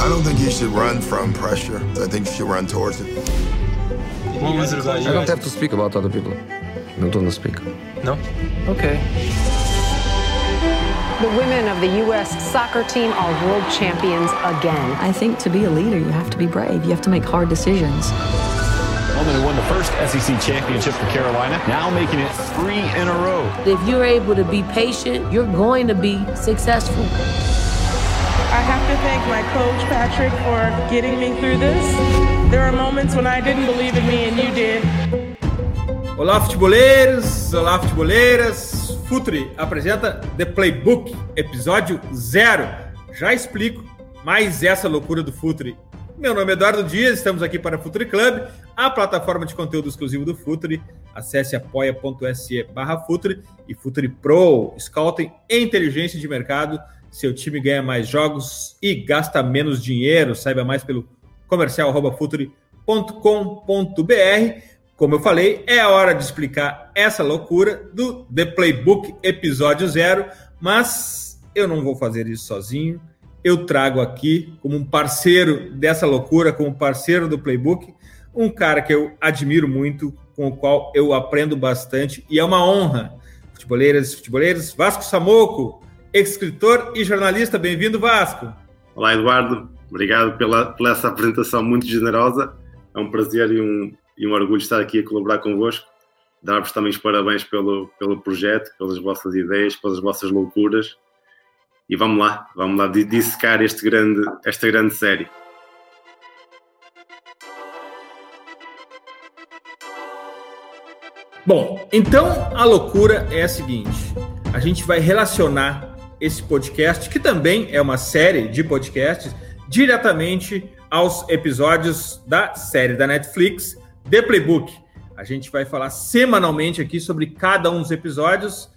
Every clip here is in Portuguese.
I don't think you should run from pressure. I think you should run towards it. What was it about you? I don't have to speak about other people. I don't want tô speak. No? Okay. The women of the U.S. soccer team are world champions again. I think to be a leader, you have to be brave. You have to make hard decisions. Woman who won the first SEC championship for Carolina, now making it three in a row. If you're able to be patient, you're going to be successful. I have to thank my coach, Patrick, for getting me through this. There are moments when I didn't believe in me and you did. Olá, futeboleiros! Olá, futeboleiras! Futuri apresenta The Playbook, episódio zero. Já explico mais essa loucura do Futuri. Meu nome é Eduardo Dias, estamos aqui para a Futuri Club, a plataforma de conteúdo exclusivo do Futuri. Acesse apoia.se barra Futuri e Futuri Pro. Scouting e inteligência de mercado. Seu time ganha mais jogos e gasta menos dinheiro. Saiba mais pelo comercial.futuri.com.br. Como eu falei, é a hora de explicar essa loucura do The Playbook episódio zero, mas eu não vou fazer isso sozinho. Eu trago aqui como um parceiro dessa loucura, como parceiro do Playbook, um cara que eu admiro muito, com o qual eu aprendo bastante e é uma honra. Futeboleiras e futeboleiros, Vasco Samoco, escritor e jornalista, bem-vindo, Vasco. Olá, Eduardo, obrigado pela, pela essa apresentação muito generosa. É um prazer e um, e um orgulho estar aqui a colaborar convosco. Dar-vos também os parabéns pelo, pelo projeto, pelas vossas ideias, pelas vossas loucuras. E vamos lá, vamos lá dissecar este grande, esta grande série. Bom, então a loucura é a seguinte: a gente vai relacionar esse podcast, que também é uma série de podcasts, diretamente aos episódios da série da Netflix The Playbook. A gente vai falar semanalmente aqui sobre cada um dos episódios.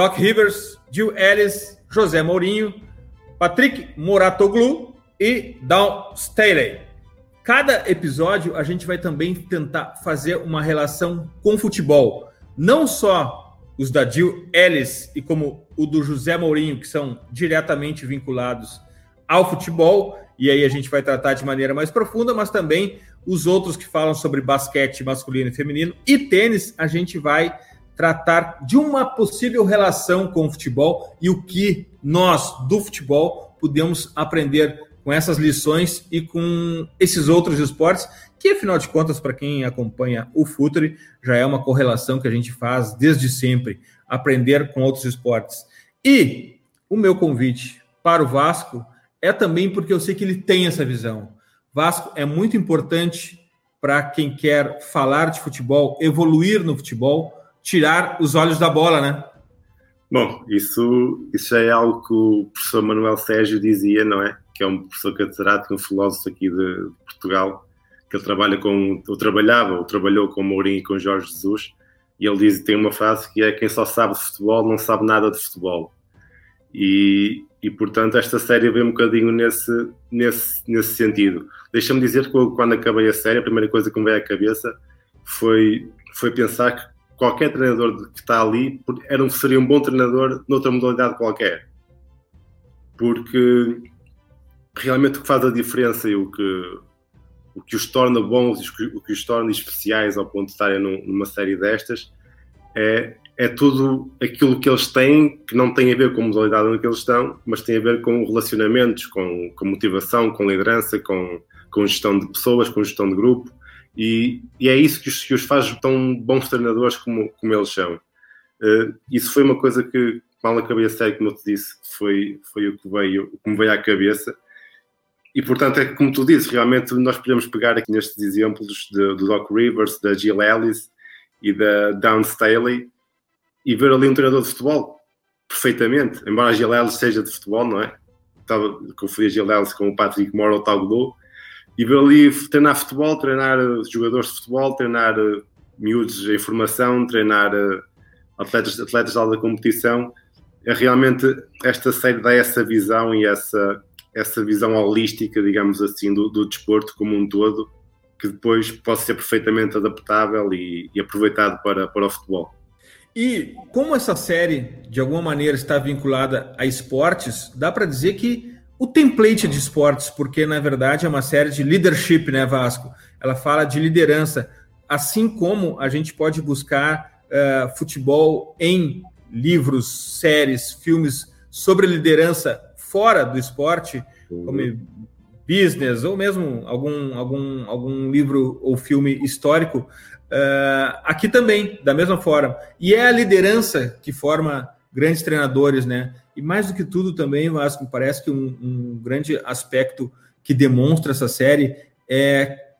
Doc Rivers, Jill Ellis, José Mourinho, Patrick Moratoglu e Dawn Staley. Cada episódio a gente vai também tentar fazer uma relação com futebol. Não só os da Jill Ellis e como o do José Mourinho, que são diretamente vinculados ao futebol, e aí a gente vai tratar de maneira mais profunda, mas também os outros que falam sobre basquete masculino e feminino e tênis, a gente vai tratar de uma possível relação com o futebol e o que nós do futebol podemos aprender com essas lições e com esses outros esportes, que afinal de contas, para quem acompanha o Futuri, já é uma correlação que a gente faz desde sempre, aprender com outros esportes. E o meu convite para o Vasco é também porque eu sei que ele tem essa visão. Vasco é muito importante para quem quer falar de futebol, evoluir no futebol, tirar os olhos da bola, né? Bom, isso, isso é algo que o professor Manuel Sérgio dizia, não é? Que é um professor catedrático, um filósofo aqui de, Portugal, que ele trabalha com, ou trabalhava, ou trabalhou com Mourinho e com Jorge Jesus, e ele diz, tem uma frase que é quem só sabe futebol não sabe nada de futebol. E, e portanto esta série vem um bocadinho nesse, nesse, nesse sentido. Deixa-me dizer que quando acabei a série, a primeira coisa que me veio à cabeça foi, foi pensar que qualquer treinador que está ali era seria um bom treinador noutra modalidade qualquer. Porque realmente o que faz a diferença e o que, o que os torna bons o que os torna especiais ao ponto de estarem numa série destas é, é tudo aquilo que eles têm, que não tem a ver com a modalidade onde eles estão, mas tem a ver com relacionamentos, com, com motivação, com liderança, com, com gestão de pessoas, com gestão de grupo, e, e é isso que os, que os, faz tão bons treinadores como, como eles são. Uh, isso foi uma coisa que, mal a série, como eu te disse, foi, foi o que veio, o que me veio à cabeça. E portanto, é como tu dizes, realmente nós podemos pegar aqui nestes exemplos de, do Doc Rivers, da Jill Ellis e da Down Staley, e ver ali um treinador de futebol perfeitamente, embora a Gileles seja de futebol, não é? Estava, confundi a Gileles com o Patrick Moore ou Taglu, e ver ali treinar futebol, treinar eh, jogadores de futebol, treinar uh, miúdos em formação, treinar uh, atletas, atletas de alta competição, é realmente esta série dá essa visão e essa, essa visão holística, digamos assim, do, do desporto como um todo, que depois pode ser perfeitamente adaptável e, e aproveitado para, para o futebol. E como essa série, de alguma maneira, está vinculada a esportes, dá para dizer que o template de esportes, porque na verdade é uma série de leadership, né, Vasco? Ela fala de liderança, assim como a gente pode buscar uh, futebol em livros, séries, filmes sobre liderança fora do esporte, como business ou mesmo algum, algum, algum livro ou filme histórico, uh, aqui também, da mesma forma. E é a liderança que forma grandes treinadores, né? E mais do que tudo também, Vasco, parece que um, um grande aspecto que demonstra essa série é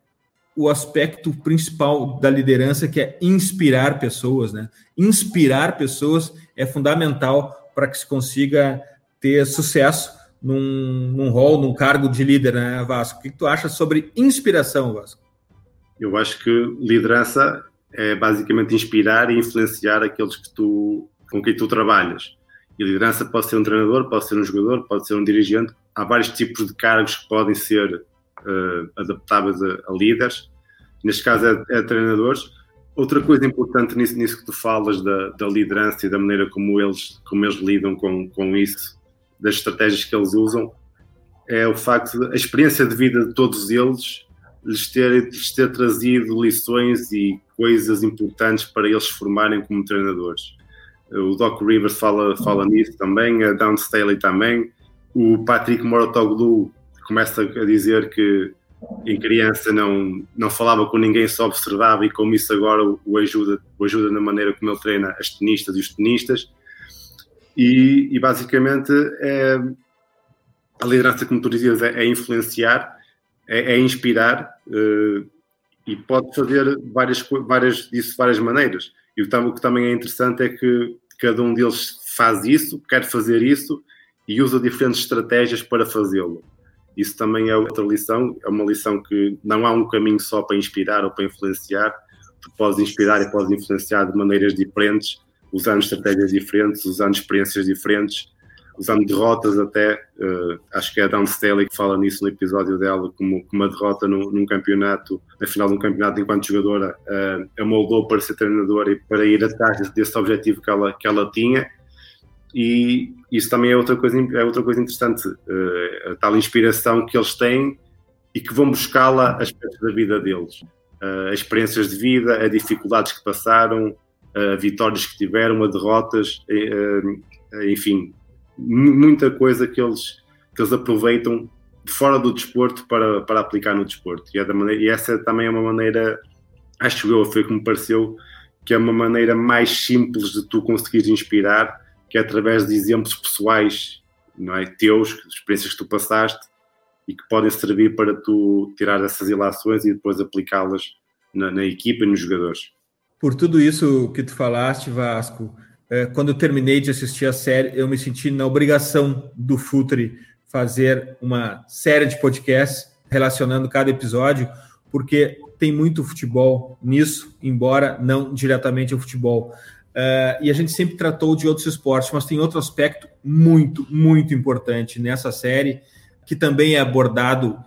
o aspecto principal da liderança, que é inspirar pessoas, né? Inspirar pessoas é fundamental para que se consiga ter sucesso num, num rol, num cargo de líder, né, Vasco? O que tu acha sobre inspiração, Vasco? Eu acho que liderança é basicamente inspirar e influenciar aqueles que tu, com quem tu trabalhas. E liderança pode ser um treinador, pode ser um jogador, pode ser um dirigente. Há vários tipos de cargos que podem ser uh, adaptáveis a, a, líderes. Neste caso é, é, treinadores. Outra coisa importante nisso, nisso que tu falas da, da, liderança e da maneira como eles, como eles lidam com, com isso, das estratégias que eles usam, é o facto de a experiência de vida de todos eles lhes ter, lhes ter trazido lições e coisas importantes para eles formarem como treinadores o Doc Rivers fala, fala nisso também, a Down Staley também. O Patrick Morotoglu começa a dizer que em criança não, não falava com ninguém, só observava e como isso agora o ajuda, o ajuda na maneira como ele treina as tenistas e os tenistas. E, e basicamente é, a liderança, como tu dizias, é, é influenciar, é, é inspirar uh, e pode fazer várias, várias, disso de várias maneiras. E o que também é interessante é que cada um deles faz isso, quer fazer isso e usa diferentes estratégias para fazê-lo. Isso também é outra lição, é uma lição que não há um caminho só para inspirar ou para influenciar, tu podes inspirar e podes influenciar de maneiras diferentes, usando estratégias diferentes, usando experiências diferentes, usando derrotas até, uh, acho que é a Dan Staley que fala nisso no episódio dela, como, como uma derrota no, num campeonato, na final de um campeonato enquanto jogadora, uh, a moldou para ser treinadora e para ir atrás desse objetivo que ela, que ela tinha. E isso também é outra coisa, é outra coisa interessante, uh, a tal inspiração que eles têm e que vão buscá-la aspectos da vida deles. Uh, experiências de vida, a dificuldades que passaram, a vitórias que tiveram, a derrotas, enfim, muita coisa que eles, que eles aproveitam fora do desporto para, para aplicar no desporto. E, é maneira, e essa também é uma maneira, acho eu, foi como pareceu, que é uma maneira mais simples de tu conseguires inspirar, que é através de exemplos pessoais, não é? Teus, experiências que tu passaste e que podem servir para tu tirar essas ilações e depois aplicá-las na, na equipa e nos jogadores. Por tudo isso que tu falaste, Vasco, é, quando eu terminei de assistir a série, eu me senti na obrigação do Futre fazer uma série de podcasts relacionando cada episódio, porque tem muito futebol nisso, embora não diretamente o futebol. Uh, e a gente sempre tratou de outros esportes, mas tem outro aspecto muito, muito importante nessa série, que também é abordado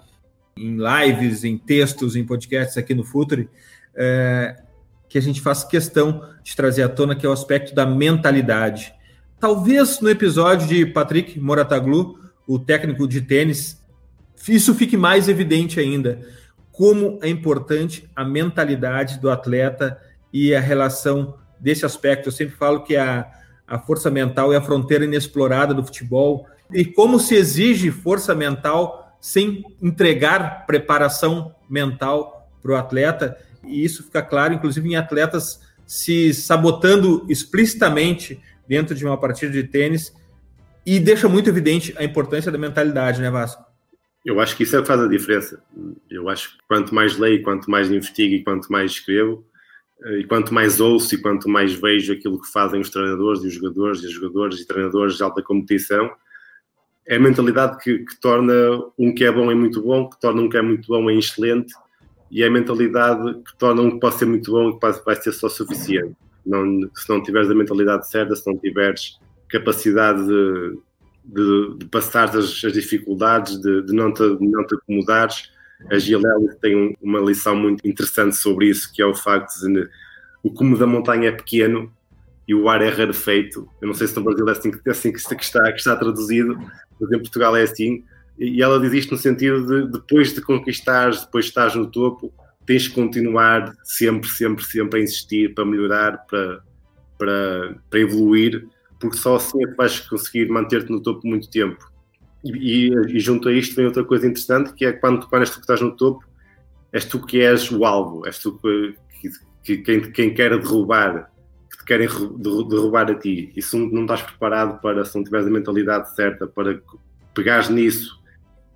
em lives, em textos, em podcasts aqui no Futre, uh, que a gente faz questão de trazer à tona, que é o aspecto da mentalidade. Talvez no episódio de Patrick Morataglu, o técnico de tênis, isso fique mais evidente ainda, como é importante a mentalidade do atleta e a relação desse aspecto. Eu sempre falo que a, a força mental é a fronteira inexplorada do futebol e como se exige força mental sem entregar preparação mental para o atleta e isso fica claro, inclusive, em atletas se sabotando explicitamente dentro de uma partida de tênis e deixa muito evidente a importância da mentalidade, né, Vasco? Eu acho que isso é que faz a diferença. Eu acho que quanto mais leio, quanto mais investigo e quanto mais escrevo, eh, e quanto mais ouço e quanto mais vejo aquilo que fazem os treinadores e os jogadores e os jogadores e treinadores de alta competição, é a mentalidade que, que torna um que é bom em muito bom, que torna um que é muito bom em excelente e é a mentalidade que torna um que pode ser muito bom e que vai ser só suficiente. Não, se não tiveres a mentalidade certa, se não tiveres capacidade de, de, de passar as, as dificuldades, de, de, não te, de não te acomodares, a Gilel tem uma lição muito interessante sobre isso, que é o facto de o cume da montanha é pequeno, e o ar é rarefeito. Eu não sei se no Brasil é assim, é assim que, está, que está traduzido, mas em Portugal é assim. E ela diz isto no sentido de depois de conquistares, depois de estás no topo, tens de continuar sempre, sempre, sempre a insistir para melhorar, para, para, para evoluir, porque só assim é que vais conseguir manter-te no topo muito tempo. E, e, e, junto a isto vem outra coisa interessante, que é quando, és tu que estás no topo, és tu que és o alvo, és tu que, que, que quem, quem quer derrubar te querem derrubar a ti e se não estás preparado para, se não tiveres a mentalidade certa para pegares nisso,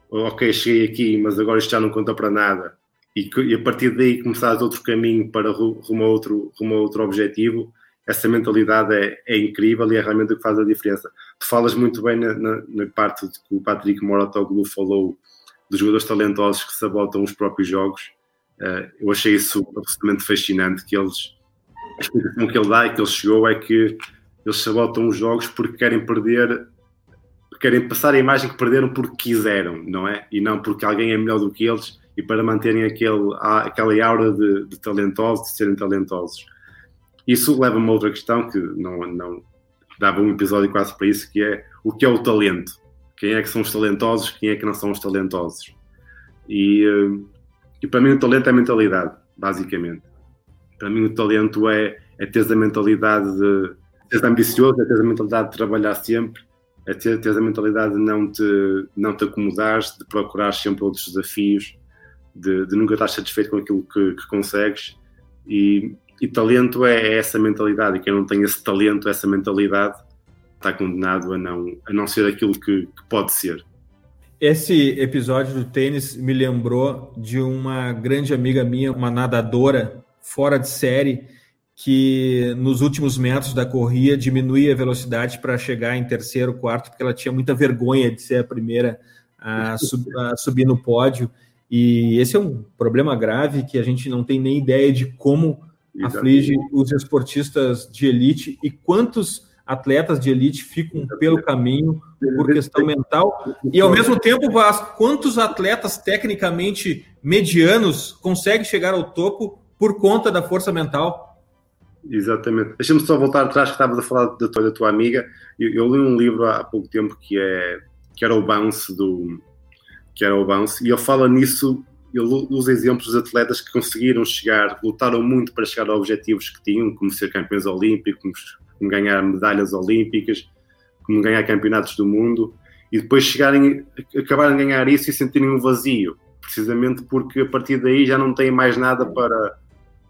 ok, cheguei aqui, mas agora isto já não conta para nada, e, e a partir daí começares outro caminho para rumo a outro, rumo a outro objetivo, essa mentalidade é, é, incrível e é realmente o que faz a diferença. Tu falas muito bem na, na, na parte que o Patrick Moratoglu falou dos jogadores talentosos que sabotam os próprios jogos. Uh, eu achei isso absolutamente fascinante, que eles a explicação que ele dá e que ele chegou é que eles sabotam os jogos porque querem perder, querem passar a imagem que perderam porque quiseram, não é? E não porque alguém é melhor do que eles e para manterem aquele, aquela aura de, de talentosos, de serem talentosos. Isso leva-me a outra questão que não, não dava um episódio quase para isso, que é o que é o talento? Quem é que são os talentosos, quem é que não são os talentosos? E, eh, e para mim o talento é a mentalidade, basicamente. Para mim, o talento é, é ter a mentalidade de ser ambicioso, é ter a mentalidade de trabalhar sempre, é ter, ter a mentalidade de não te, não te acomodares, de procurar sempre outros desafios, de, de nunca estar satisfeito com aquilo que, que consegues. E, e talento é, é, essa mentalidade. E quem não tem esse talento, essa mentalidade, está condenado a não, a não ser aquilo que, que pode ser. Esse episódio do tênis me lembrou de uma grande amiga minha, uma nadadora fora de série que nos últimos metros da corrida diminuía a velocidade para chegar em terceiro, quarto, porque ela tinha muita vergonha de ser a primeira a, sub, a, subir no pódio. E esse é um problema grave que a gente não tem nem ideia de como aflige os esportistas de elite e quantos atletas de elite ficam pelo caminho por questão mental. E ao mesmo tempo, Vasco, quantos atletas tecnicamente medianos conseguem chegar ao topo por conta da força mental. Exatamente. Deixa-me só voltar atrás que estavas a falar da tua, da tua amiga. Eu, eu, li um livro há pouco tempo que, é, que era o Bounce do que era o Bounce, e ele fala nisso, ele usa exemplos de atletas que conseguiram chegar, lutaram muito para chegar a objetivos que tinham, como ser campeões olímpicos, como ganhar medalhas olímpicas, como ganhar campeonatos do mundo, e depois chegarem, acabarem de ganhar isso e sentirem um vazio, precisamente porque a partir daí já não têm mais nada para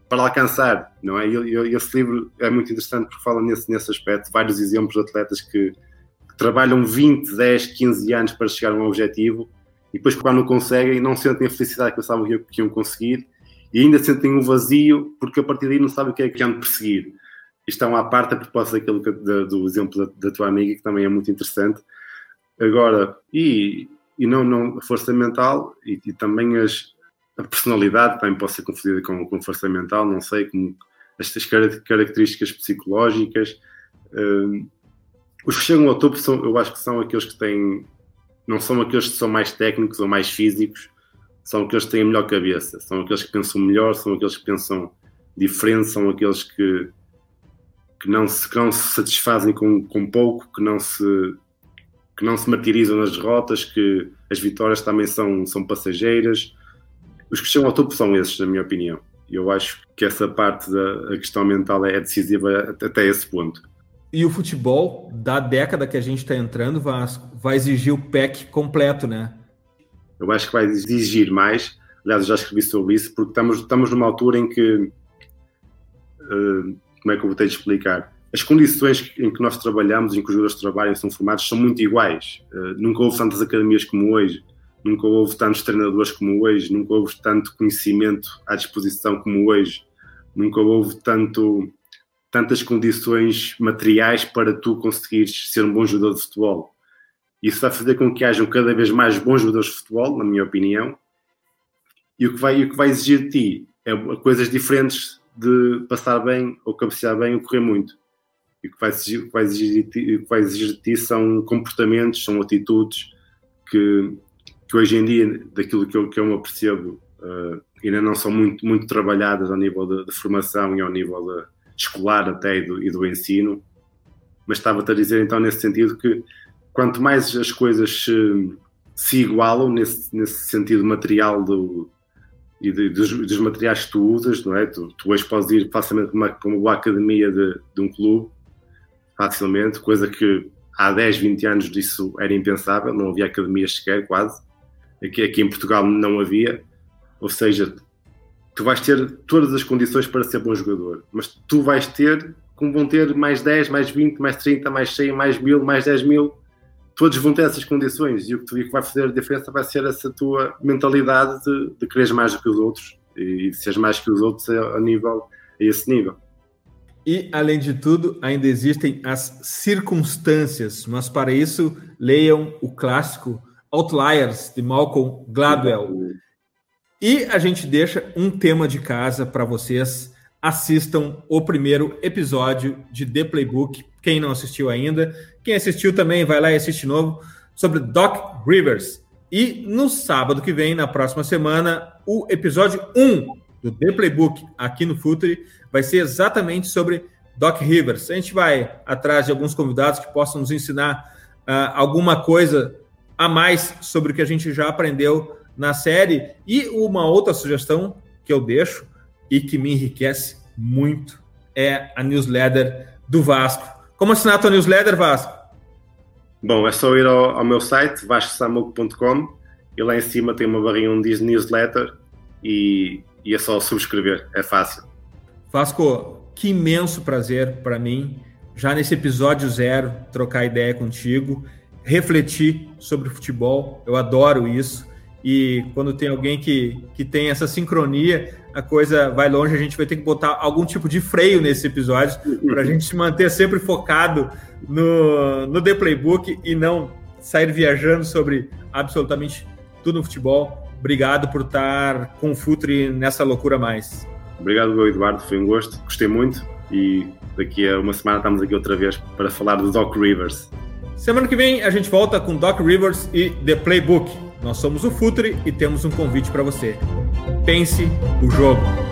para alcançar, não é? E, esse livro é muito interessante porque fala nesse, nesse aspecto, vários exemplos de atletas que, que, trabalham 20, 10, 15 anos para chegar a um objetivo e depois quando não conseguem não sentem a felicidade que pensavam que, iam conseguir e ainda sentem um vazio porque a partir daí não sabem o que é que de perseguir. Isto é uma parte a propósito daquilo que, da, do exemplo da, da, tua amiga que também é muito interessante. Agora, e, e não, não a força mental e, e também as, a personalidade também pode ser confundida com, com força mental, não sei, como estas características psicológicas. Uh, os que chegam ao topo são, eu acho que são aqueles que têm, não são aqueles que são mais técnicos ou mais físicos, são aqueles que têm a melhor cabeça, são aqueles que pensam melhor, são aqueles que pensam diferente, são aqueles que, que, não, se, que não se satisfazem com, com pouco, que não se que não se martirizam nas derrotas, que as vitórias também são, são passageiras, os que chegam ao topo são esses, na minha opinião. Eu acho que essa parte da questão mental é decisiva até esse ponto. E o futebol, da década que a gente está entrando, vai, vai exigir o pack completo, né? Eu acho que vai exigir mais. Aliás, eu já escrevi sobre isso, porque estamos, estamos numa altura em que. Uh, como é que eu vou ter de explicar? As condições em que nós trabalhamos, em que os jogadores trabalham, são formados, são muito iguais. Uh, nunca houve tantas academias como hoje nunca houve tantos treinadores como hoje, nunca houve tanto conhecimento à disposição como hoje, nunca houve tanto, tantas condições materiais para tu conseguires ser um bom jogador de futebol. Isso vai fazer com que hajam cada vez mais bons jogadores de futebol, na minha opinião, e o que vai, o que vai exigir de ti é coisas diferentes de passar bem ou cabecear bem ou correr muito. E o que vai exigir, o que vai exigir, ti, o que vai exigir de ti são comportamentos, são atitudes que, que hoje em dia, daquilo que eu, que eu me percebo, uh, ainda não são muito, muito trabalhadas ao nível de, de, formação e ao nível de, escolar até e do, e do ensino, mas estava-te a dizer então nesse sentido que quanto mais as coisas se, se igualam nesse, nesse sentido material do, e de, dos, dos, materiais que tu usas, não é? Tu, tu hoje podes ir facilmente para uma, uma academia de, de, um clube, facilmente, coisa que há 10, 20 anos disso era impensável, não havia academias sequer, quase. Aqui, aqui em Portugal não havia, ou seja, tu vais ter todas as condições para ser bom jogador, mas tu vais ter, como vão ter mais 10, mais 20, mais 30, mais 100, mais 1000, mais 10 mil, todos vão ter essas condições e o que tu que vai fazer a diferença vai ser essa tua mentalidade de, de quereres mais do que os outros e de seres mais que os outros a, a nível a esse nível. E, além de tudo, ainda existem as circunstâncias, mas para isso, leiam o clássico Outliers, de Malcolm Gladwell. E a gente deixa um tema de casa para vocês. Assistam o primeiro episódio de The Playbook, quem não assistiu ainda. Quem assistiu também vai lá e assiste novo sobre Doc Rivers. E no sábado que vem, na próxima semana, o episódio 1 do The Playbook aqui no Futre vai ser exatamente sobre Doc Rivers. A gente vai atrás de alguns convidados que possam nos ensinar uh, alguma coisa a mais sobre o que a gente já aprendeu na série. E uma outra sugestão que eu deixo e que me enriquece muito é a newsletter do Vasco. Como assinar a tua newsletter, Vasco? Bom, é só ir ao, ao meu site, vascosamuco.com e lá em cima tem uma barrinha onde diz newsletter e, e é só subscrever, é fácil. Vasco, que imenso prazer para mim, já nesse episódio zero, trocar ideia contigo, refletir sobre o futebol, eu adoro isso. E quando tem alguém que, que tem essa sincronia, a coisa vai longe, a gente vai ter que botar algum tipo de freio nesse episódio para a gente se manter sempre focado no, no The Playbook e não sair viajando sobre absolutamente tudo no futebol. Obrigado por estar com o Futre nessa loucura mais. Obrigado, Eduardo, foi um gosto, gostei muito e daqui a uma semana estamos aqui outra vez para falar do Doc Rivers. Semana que vem a gente volta com Doc Rivers e The Playbook. Nós somos o Futre e temos um convite para você. Pense o jogo.